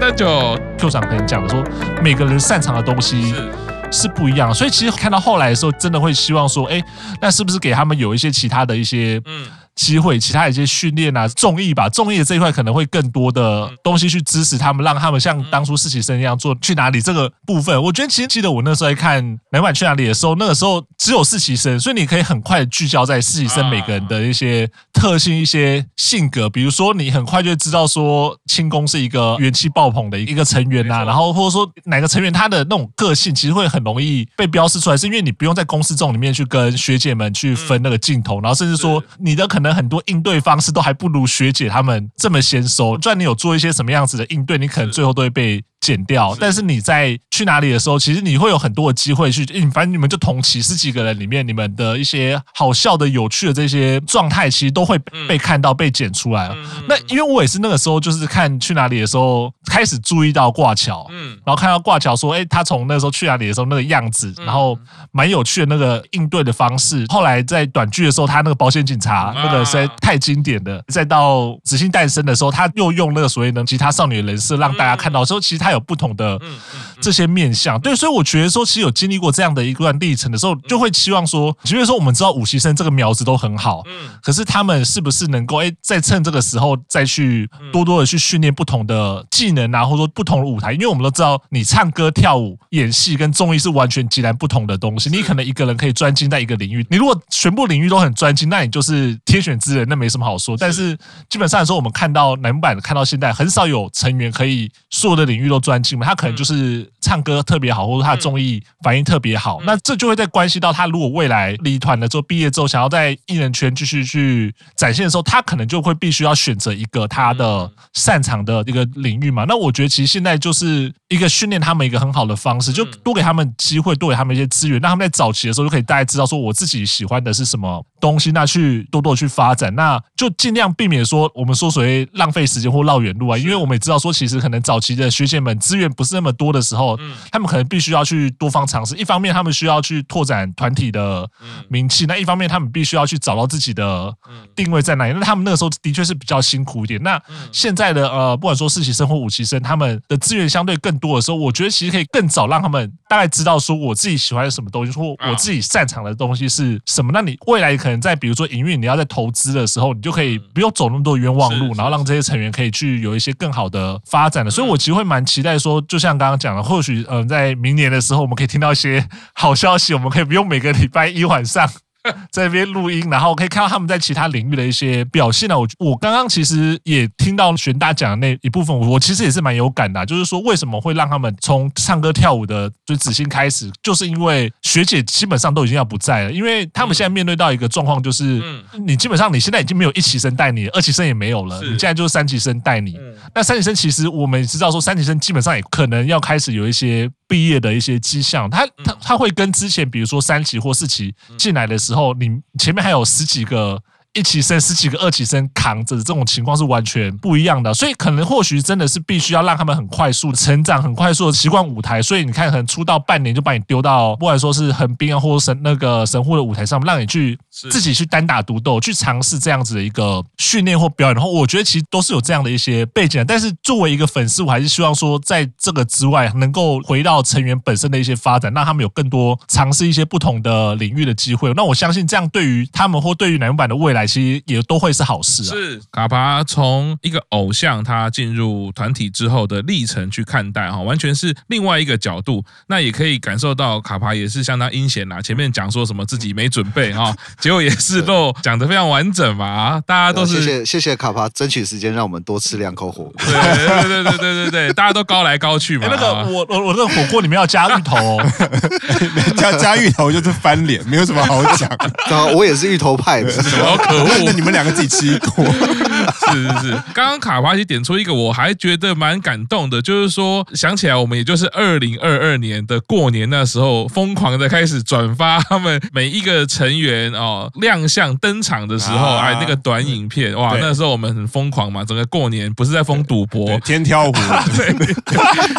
新 Star 单九 Q 长跟你讲的说，每个人擅长的东西是是不一样，所以其实看到后来的时候，真的会希望说，哎，那是不是给他们有一些其他的一些嗯。机会，其他一些训练啊，综艺吧，综艺的这一块可能会更多的东西去支持他们，让他们像当初实习生一样做去哪里这个部分。我觉得其实记得我那时候在看《南版去哪里》的时候，那个时候只有实习生，所以你可以很快聚焦在实习生每个人的一些特性、一些性格。比如说，你很快就知道说轻工是一个元气爆棚的一个成员呐，然后或者说哪个成员他的那种个性其实会很容易被标示出来，是因为你不用在公司这种里面去跟学姐们去分那个镜头，然后甚至说你的可可能很多应对方。式都还不如学姐他们这么先收，就算你有做一些什么样子的应对，你可能最后都会被。剪掉，但是你在去哪里的时候，其实你会有很多的机会去，反正你们就同期十几个人里面，你们的一些好笑的、有趣的这些状态，其实都会被看到、被剪出来。那因为我也是那个时候，就是看去哪里的时候，开始注意到挂桥，嗯，然后看到挂桥说，哎，他从那时候去哪里的时候那个样子，然后蛮有趣的那个应对的方式。后来在短剧的时候，他那个保险警察那个实在太经典了。再到《紫星诞生》的时候，他又用那个所谓能吉他少女的人设，让大家看到说，其实他。有不同的这些面相，对，所以我觉得说，其实有经历过这样的一段历程的时候，就会期望说，即便说我们知道武习生这个苗子都很好，嗯，可是他们是不是能够哎，再趁这个时候再去多多的去训练不同的技能啊，或者说不同的舞台？因为我们都知道，你唱歌、跳舞、演戏跟综艺是完全截然不同的东西。你可能一个人可以专精在一个领域，你如果全部领域都很专精，那你就是天选之人，那没什么好说。但是基本上来说，我们看到男版看到现在，很少有成员可以所有的领域都专精嘛。他可能就是唱歌特别好，或者他的综艺反应特别好，那这就会在关系到他如果未来离团了之后，毕业之后想要在艺人圈继续去展现的时候，他可能就会必须要选择一个他的擅长的一个领域嘛。那我觉得其实现在就是一个训练他们一个很好的方式，就多给他们机会，多给他们一些资源，让他们在早期的时候就可以大概知道说我自己喜欢的是什么东西，那去多多去发展，那就尽量避免说我们说所谓浪费时间或绕远路啊，因为我们也知道说其实可能早期的学姐们资源。不是那么多的时候，他们可能必须要去多方尝试。一方面，他们需要去拓展团体的名气；那一方面，他们必须要去找到自己的定位在哪里。那他们那个时候的确是比较辛苦一点。那现在的呃，不管说实习生或五期生，他们的资源相对更多的时候，我觉得其实可以更早让他们大概知道说我自己喜欢什么东西，或我自己擅长的东西是什么。那你未来可能在比如说营运，你要在投资的时候，你就可以不用走那么多冤枉路，然后让这些成员可以去有一些更好的发展的。所以我其实会蛮期待说。就像刚刚讲的，或许嗯，在明年的时候，我们可以听到一些好消息。我们可以不用每个礼拜一晚上。在那边录音，然后可以看到他们在其他领域的一些表现呢。我我刚刚其实也听到玄大讲的那一部分，我其实也是蛮有感的。就是说，为什么会让他们从唱歌跳舞的就子欣开始，就是因为学姐基本上都已经要不在了，因为他们现在面对到一个状况，就是你基本上你现在已经没有一期生带你，二期生也没有了，你现在就是三期生带你。那三期生其实我们也知道说，三期生基本上也可能要开始有一些。毕业的一些迹象，他他他会跟之前，比如说三期或四期进来的时候，你前面还有十几个。一起生十几个二起生扛着这种情况是完全不一样的，所以可能或许真的是必须要让他们很快速的成长，很快速的习惯舞台。所以你看，可能出道半年就把你丢到，不管说是横滨啊，或者神那个神户的舞台上，让你去自己去单打独斗，去尝试这样子的一个训练或表演。然后我觉得其实都是有这样的一些背景的。但是作为一个粉丝，我还是希望说，在这个之外，能够回到成员本身的一些发展，让他们有更多尝试一些不同的领域的机会。那我相信这样对于他们或对于乃木坂的未来。其实也都会是好事啊。是卡巴从一个偶像他进入团体之后的历程去看待哈，完全是另外一个角度。那也可以感受到卡巴也是相当阴险啦。前面讲说什么自己没准备哈，结果也是都讲得非常完整嘛啊！大家都是谢谢谢谢卡巴争取时间让我们多吃两口火 锅。对对对对对对对，大家都高来高去嘛。那个我我我那个火锅里面要加芋头哦，加加芋头就是翻脸，没有什么好讲。啊，我也是芋头派的，可恶？那你们两个自己吃一口。是是是。刚刚卡巴西点出一个，我还觉得蛮感动的，就是说想起来，我们也就是二零二二年的过年那时候，疯狂的开始转发他们每一个成员哦亮相登场的时候，哎那个短影片，哇，那时候我们很疯狂嘛，整个过年不是在疯赌博，天挑五，对，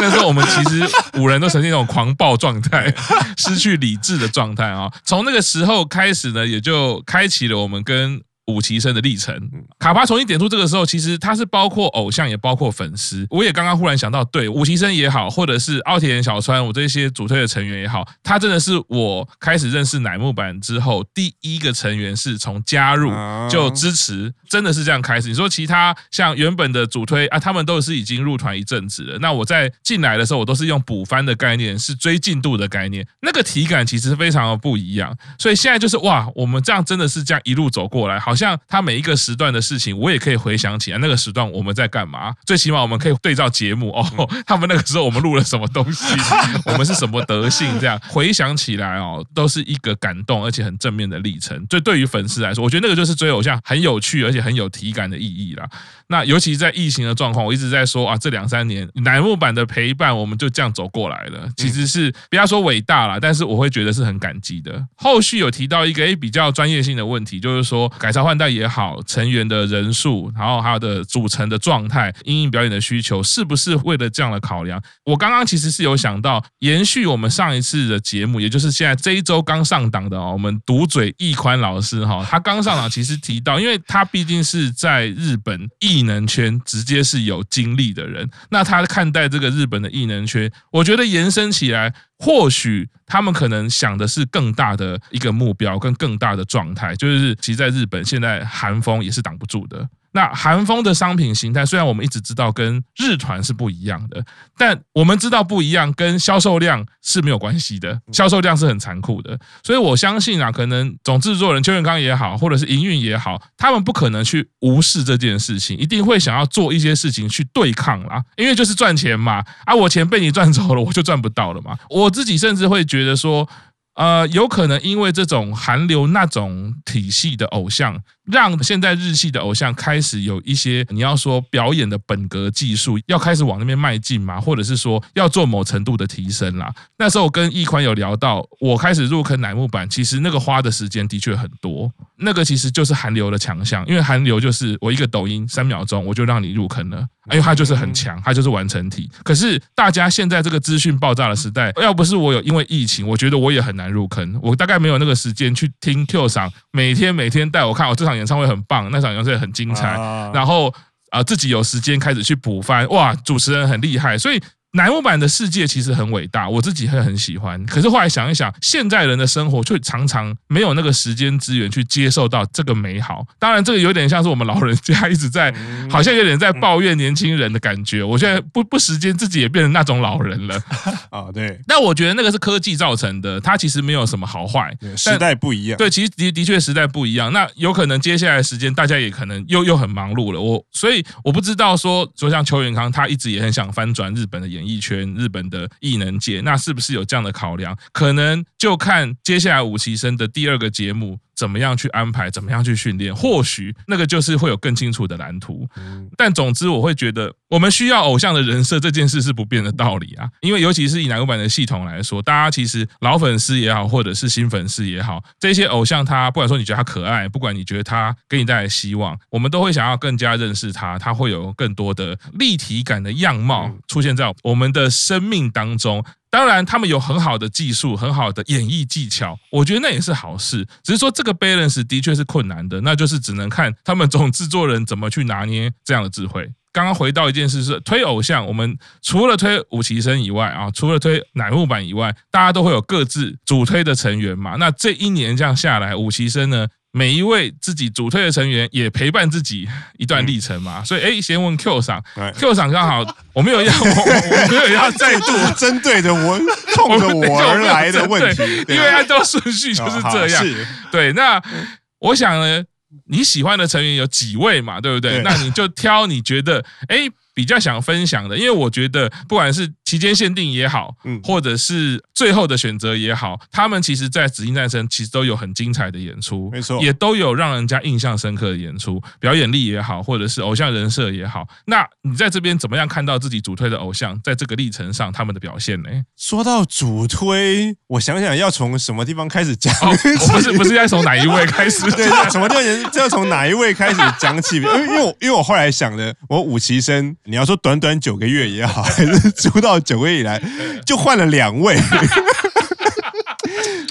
那时候我们其实五人都呈现一种狂暴状态，失去理智的状态啊。从那个时候开始呢，也就开启了我们跟五崎生的历程。卡巴重新点出这个时候，其实他是包括偶像，也包括粉丝。我也刚刚忽然想到，对五崎生也好，或者是奥田小川，我这些主推的成员也好，他真的是我开始认识乃木坂之后第一个成员，是从加入就支持，真的是这样开始。你说其他像原本的主推啊，他们都是已经入团一阵子了。那我在进来的时候，我都是用补番的概念，是追进度的概念，那个体感其实非常的不一样。所以现在就是哇，我们这样真的是这样一路走过来，好好像他每一个时段的事情，我也可以回想起来那个时段我们在干嘛。最起码我们可以对照节目哦，他们那个时候我们录了什么东西，我们是什么德性，这样回想起来哦，都是一个感动而且很正面的历程。所以对于粉丝来说，我觉得那个就是追偶像很有趣而且很有体感的意义啦。那尤其在疫情的状况，我一直在说啊，这两三年乃木坂的陪伴，我们就这样走过来了。其实是不要说伟大啦，但是我会觉得是很感激的。后续有提到一个诶比较专业性的问题，就是说改造换代也好，成员的人数，然后还有的组成的状态，因应表演的需求，是不是为了这样的考量？我刚刚其实是有想到延续我们上一次的节目，也就是现在这一周刚上档的哦，我们读嘴易宽老师哈，他刚上档其实提到，因为他毕竟是在日本艺能圈直接是有经历的人，那他看待这个日本的艺能圈，我觉得延伸起来。或许他们可能想的是更大的一个目标，跟更大的状态，就是其实在日本现在寒风也是挡不住的。那韩风的商品形态，虽然我们一直知道跟日团是不一样的，但我们知道不一样跟销售量是没有关系的，销售量是很残酷的。所以我相信啊，可能总制作人邱元康也好，或者是营运也好，他们不可能去无视这件事情，一定会想要做一些事情去对抗啦，因为就是赚钱嘛，啊，我钱被你赚走了，我就赚不到了嘛。我自己甚至会觉得说。呃，有可能因为这种韩流那种体系的偶像，让现在日系的偶像开始有一些你要说表演的本格技术，要开始往那边迈进嘛，或者是说要做某程度的提升啦。那时候我跟易宽有聊到，我开始入坑乃木坂，其实那个花的时间的确很多。那个其实就是韩流的强项，因为韩流就是我一个抖音三秒钟我就让你入坑了，因为它就是很强，它就是完成体。可是大家现在这个资讯爆炸的时代，要不是我有因为疫情，我觉得我也很难入坑。我大概没有那个时间去听 Q 赏每天每天带我看，我这场演唱会很棒，那场演唱会很精彩，然后啊自己有时间开始去补番，哇，主持人很厉害，所以。乃木坂的世界其实很伟大，我自己会很喜欢。可是后来想一想，现在人的生活却常常没有那个时间资源去接受到这个美好。当然，这个有点像是我们老人家一直在，好像有点在抱怨年轻人的感觉。我现在不不时间自己也变成那种老人了啊。对，但我觉得那个是科技造成的，它其实没有什么好坏。时代不一样。对，其实的的确时代不一样。那有可能接下来的时间大家也可能又又很忙碌了。我所以我不知道说，就像邱元康，他一直也很想翻转日本的演一圈，日本的艺能界，那是不是有这样的考量？可能就看接下来五期生的第二个节目。怎么样去安排？怎么样去训练？或许那个就是会有更清楚的蓝图。但总之，我会觉得我们需要偶像的人设这件事是不变的道理啊。因为尤其是以乃木坂的系统来说，大家其实老粉丝也好，或者是新粉丝也好，这些偶像他不管说你觉得他可爱，不管你觉得他给你带来希望，我们都会想要更加认识他。他会有更多的立体感的样貌出现在我们的生命当中。当然，他们有很好的技术，很好的演绎技巧，我觉得那也是好事。只是说这个 balance 的确是困难的，那就是只能看他们总制作人怎么去拿捏这样的智慧。刚刚回到一件事是推偶像，我们除了推五期生以外啊，除了推乃木坂以外，大家都会有各自主推的成员嘛。那这一年这样下来，五期生呢？每一位自己主推的成员也陪伴自己一段历程嘛，所以哎，先问 Q 赏，Q 赏刚好我没有要，我我没有要再度 针对着我冲着我而来的问题，因为按照顺序就是这样。对，那我想呢，你喜欢的成员有几位嘛？对不对？那你就挑你觉得哎比较想分享的，因为我觉得不管是。期间限定也好，嗯，或者是最后的选择也好，他们其实，在紫禁战神其实都有很精彩的演出，没错，也都有让人家印象深刻的演出，表演力也好，或者是偶像人设也好。那你在这边怎么样看到自己主推的偶像在这个历程上他们的表现呢？说到主推，我想想要从什么地方开始讲？哦、不是不是要从哪一位开始？对，什么叫要从哪一位开始讲起？因为因为我因为我后来想的，我五期生，你要说短短九个月也好，还是出道。九个月以来就换了两位，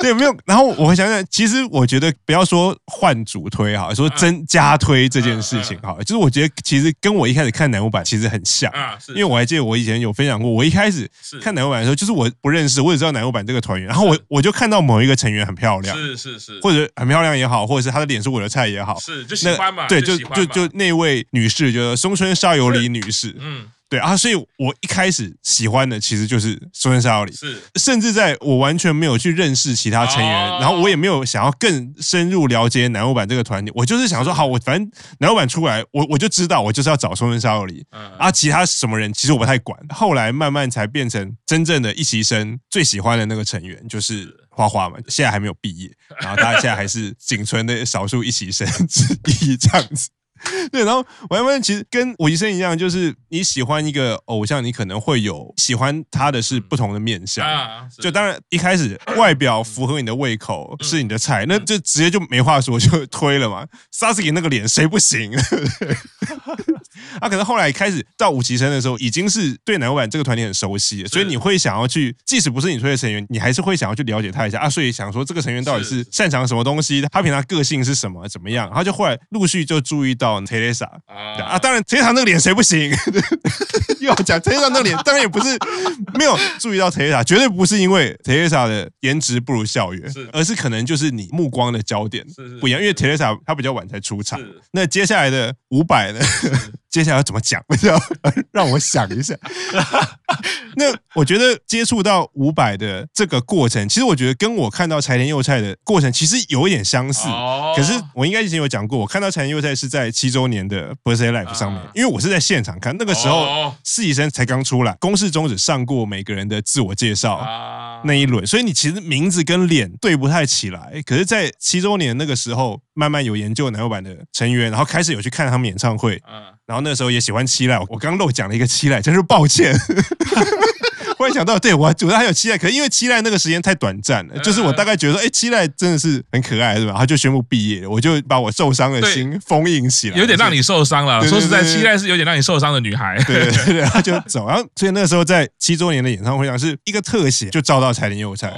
对，没有。然后我会想想，其实我觉得不要说换主推哈，说增加推这件事情哈，就是我觉得其实跟我一开始看乃木坂其实很像啊，因为我还记得我以前有分享过，我一开始看乃木坂的时候，就是我不认识，我只知道乃木坂这个团员，然后我我就看到某一个成员很漂亮，是是是，或者很漂亮也好，或者是她的脸是我的菜也好，是就喜欢嘛，对，就就就那位女士，就是松村沙友里女士，嗯。对啊，所以我一开始喜欢的其实就是松村沙友里，是，甚至在我完全没有去认识其他成员，然后我也没有想要更深入了解南欧版这个团体，我就是想说，好，我反正南欧版出来，我我就知道，我就是要找松村沙友里，啊，其他什么人其实我不太管。后来慢慢才变成真正的一期生最喜欢的那个成员，就是花花嘛，现在还没有毕业，然后他现在还是仅存的少数一期生之一，这样子。对，然后我发现其实跟我医生一样，就是你喜欢一个偶像，你可能会有喜欢他的是不同的面相。就当然一开始外表符合你的胃口是你的菜，那就直接就没话说就推了嘛。Sasuke 那个脸谁不行？啊可能后来开始到五期生的时候，已经是对乃木坂这个团体很熟悉，所以你会想要去，即使不是你推的成员，你还是会想要去了解他一下啊。所以想说这个成员到底是擅长什么东西，他平常个性是什么，怎么样？然后就后来陆续就注意到。特蕾莎啊，当然 Teresa 那个脸谁不行？又要讲 Teresa 那个脸，当然也不是没有注意到 Teresa，，绝对不是因为 Teresa 的颜值不如校园，是而是可能就是你目光的焦点不一样。因为 Teresa 她比较晚才出场，那接下来的五百呢？接下来要怎么讲？不知道，让我想一下。那我觉得接触到五百的这个过程，其实我觉得跟我看到柴田佑菜的过程其实有一点相似。哦可是我应该以前有讲过，我看到柴田佑菜是在七周年的 Birthday Live 上面，因为我是在现场看，那个时候四期生才刚出来，公式中只上过每个人的自我介绍那一轮，所以你其实名字跟脸对不太起来。可是，在七周年那个时候，慢慢有研究男友版的成员，然后开始有去看他们演唱会，嗯然后那时候也喜欢七濑。我刚漏讲了一个七濑，真是抱歉。忽然想到，对，我主要还有期待，可是因为期待那个时间太短暂了，就是我大概觉得说，哎，期待真的是很可爱，是吧？他就宣布毕业了，我就把我受伤的心封印起来，有点让你受伤了。说实在，期待是有点让你受伤的女孩。对对对，他就走。然后所以那个时候在七周年的演唱会上，是一个特写，就照到柴田佑菜。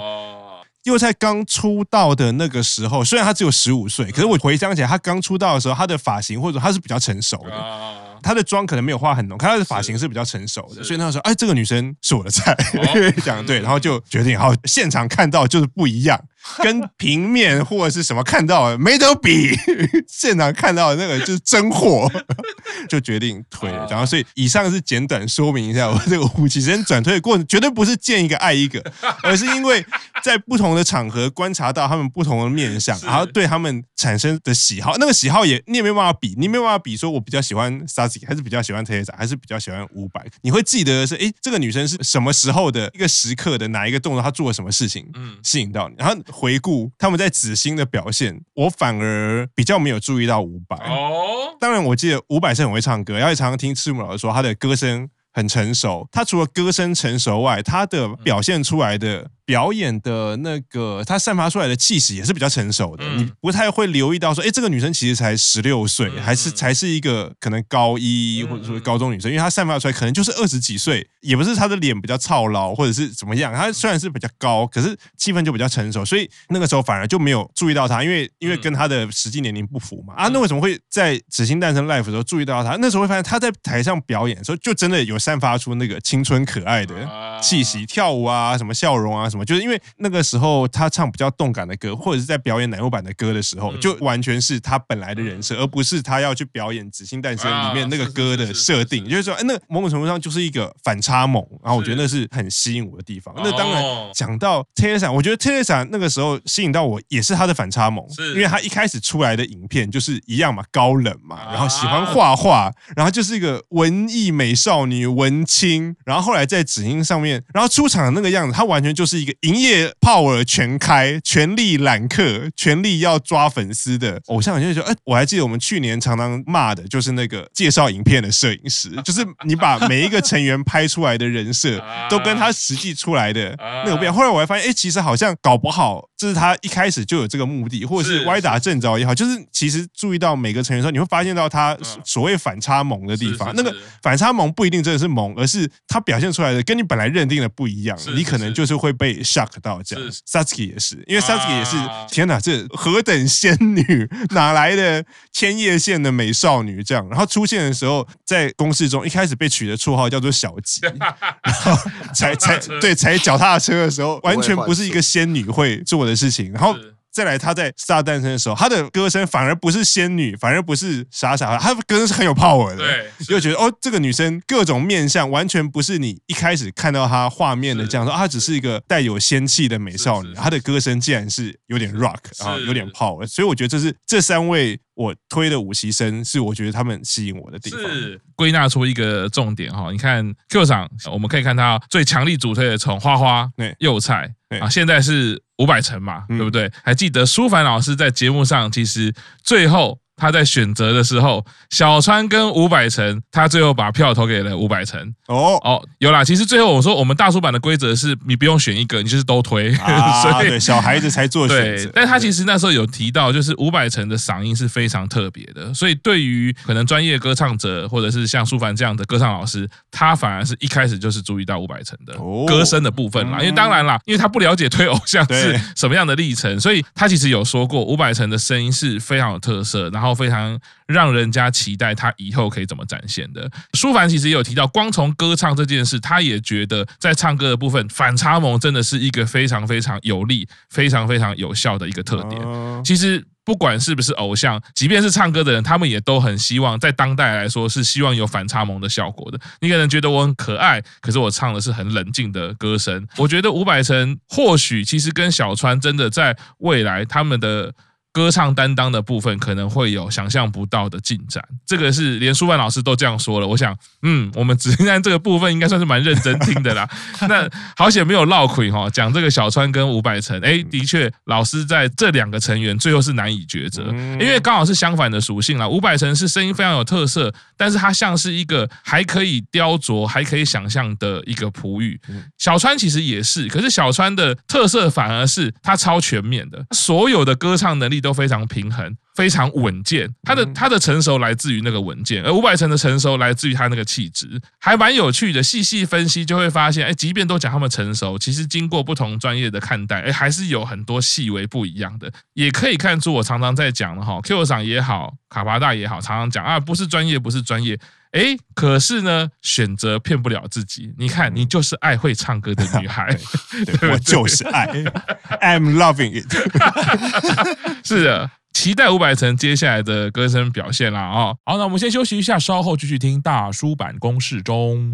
又在刚出道的那个时候，虽然他只有十五岁，可是我回想起来，他刚出道的时候，他的发型或者他是比较成熟的。她的妆可能没有化很浓，可她的发型是比较成熟的，所以那时候，哎，这个女生是我的菜，讲对，然后就决定，然后，现场看到就是不一样。跟平面或者是什么看到没得比，现场看到的那个就是真货，就决定推了。然后，所以以上是简短说明一下我这个五期生转推的过程，绝对不是见一个爱一个，而是因为在不同的场合观察到他们不同的面相，然后对他们产生的喜好。那个喜好也你也没办法比，你没办法比说，我比较喜欢 Sasuke 还是比较喜欢 Teresa，还是比较喜欢伍佰。你会记得的是，哎，这个女生是什么时候的一个时刻的哪一个动作，她做了什么事情，嗯，吸引到你，然后。回顾他们在紫星的表现，我反而比较没有注意到伍佰。哦，当然我记得伍佰是很会唱歌，然后也常常听赤木老师说他的歌声很成熟。他除了歌声成熟外，他的表现出来的。表演的那个，她散发出来的气息也是比较成熟的，嗯、你不太会留意到说，哎，这个女生其实才十六岁，嗯、还是才是一个可能高一或者说高中女生，因为她散发出来可能就是二十几岁，也不是她的脸比较操劳或者是怎么样，她虽然是比较高，可是气氛就比较成熟，所以那个时候反而就没有注意到她，因为因为跟她的实际年龄不符嘛。啊，那为什么会在《紫星诞生 Life》的时候注意到她？那时候会发现她在台上表演的时候，就真的有散发出那个青春可爱的气息，跳舞啊，什么笑容啊。什么，就是因为那个时候他唱比较动感的歌，或者是在表演奶油版的歌的时候，就完全是他本来的人设，而不是他要去表演《紫星诞生》里面那个歌的设定。就是说，哎，那某种程度上就是一个反差萌，然后我觉得那是很吸引我的地方。那当然讲到 Teresa，我觉得 Teresa 那个时候吸引到我也是他的反差萌，因为他一开始出来的影片就是一样嘛，高冷嘛，然后喜欢画画，然后就是一个文艺美少女文青，然后后来在紫星上面，然后出场的那个样子，他完全就是一个营业。power 全开，全力揽客，全力要抓粉丝的偶像，就说：“哎，我还记得我们去年常常骂的，就是那个介绍影片的摄影师，就是你把每一个成员拍出来的人设，都跟他实际出来的那个不一样。后来我还发现，哎，其实好像搞不好这是他一开始就有这个目的，或者是歪打正着也好，就是其实注意到每个成员的时候，你会发现到他所谓反差萌的地方。那个反差萌不一定真的是萌，而是他表现出来的跟你本来认定的不一样，你可能就是会被 shock 到这样。Satsuki 也是，因为 Satsuki 也是，天哪，这何等仙女，哪来的千叶县的美少女这样？然后出现的时候，在公式中一开始被取的绰号叫做小吉，然后踩踩对踩脚踏车的时候，完全不是一个仙女会做的事情，然后。再来，他在 Star 诞生的时候，他的歌声反而不是仙女，反而不是傻傻的，他的歌声是很有 power 的。对，就觉得哦，这个女生各种面相完全不是你一开始看到她画面的这样说，她只是一个带有仙气的美少女，她的歌声竟然是有点 rock 啊，有点 power，所以我觉得这是这三位我推的五期生，是我觉得他们吸引我的地方。是归纳出一个重点哈，你看 Q 场，我们可以看到最强力主推的从花花、幼菜啊，现在是。五百层嘛，对不对？还记得舒凡老师在节目上，其实最后。他在选择的时候，小川跟五百城，他最后把票投给了五百城。哦哦，有啦。其实最后我说，我们大叔版的规则是你不用选一个，你就是都推。啊，所以对小孩子才做选择。对，但他其实那时候有提到，就是五百城的嗓音是非常特别的，所以对于可能专业歌唱者或者是像舒凡这样的歌唱老师，他反而是一开始就是注意到五百城的歌声的部分嘛。因为当然啦，因为他不了解推偶像是什么样的历程，所以他其实有说过，五百城的声音是非常有特色，然后。然后非常让人家期待他以后可以怎么展现的。舒凡其实也有提到，光从歌唱这件事，他也觉得在唱歌的部分，反差萌真的是一个非常非常有力、非常非常有效的一个特点。其实不管是不是偶像，即便是唱歌的人，他们也都很希望在当代来说是希望有反差萌的效果的。你可能觉得我很可爱，可是我唱的是很冷静的歌声。我觉得伍佰城或许其实跟小川真的在未来他们的。歌唱担当的部分可能会有想象不到的进展，这个是连舒曼老师都这样说了。我想，嗯，我们只在这个部分应该算是蛮认真听的啦。那好险没有落亏哈，讲这个小川跟伍佰城，哎，的确，老师在这两个成员最后是难以抉择，因为刚好是相反的属性啦。伍佰城是声音非常有特色，但是他像是一个还可以雕琢、还可以想象的一个璞玉。小川其实也是，可是小川的特色反而是他超全面的，所有的歌唱能力。都非常平衡，非常稳健。他的他的成熟来自于那个稳健，而伍佰城的成熟来自于他那个气质，还蛮有趣的。细细分析就会发现，哎，即便都讲他们成熟，其实经过不同专业的看待，哎，还是有很多细微不一样的。也可以看出，我常常在讲的哈，Q 赏也好，卡巴大也好，常常讲啊，不是专业，不是专业。哎，可是呢，选择骗不了自己。你看，你就是爱会唱歌的女孩，对对我就是爱，I'm loving it。是的，期待伍佰城接下来的歌声表现啦啊、好，那我们先休息一下，稍后继续听大叔版公式中。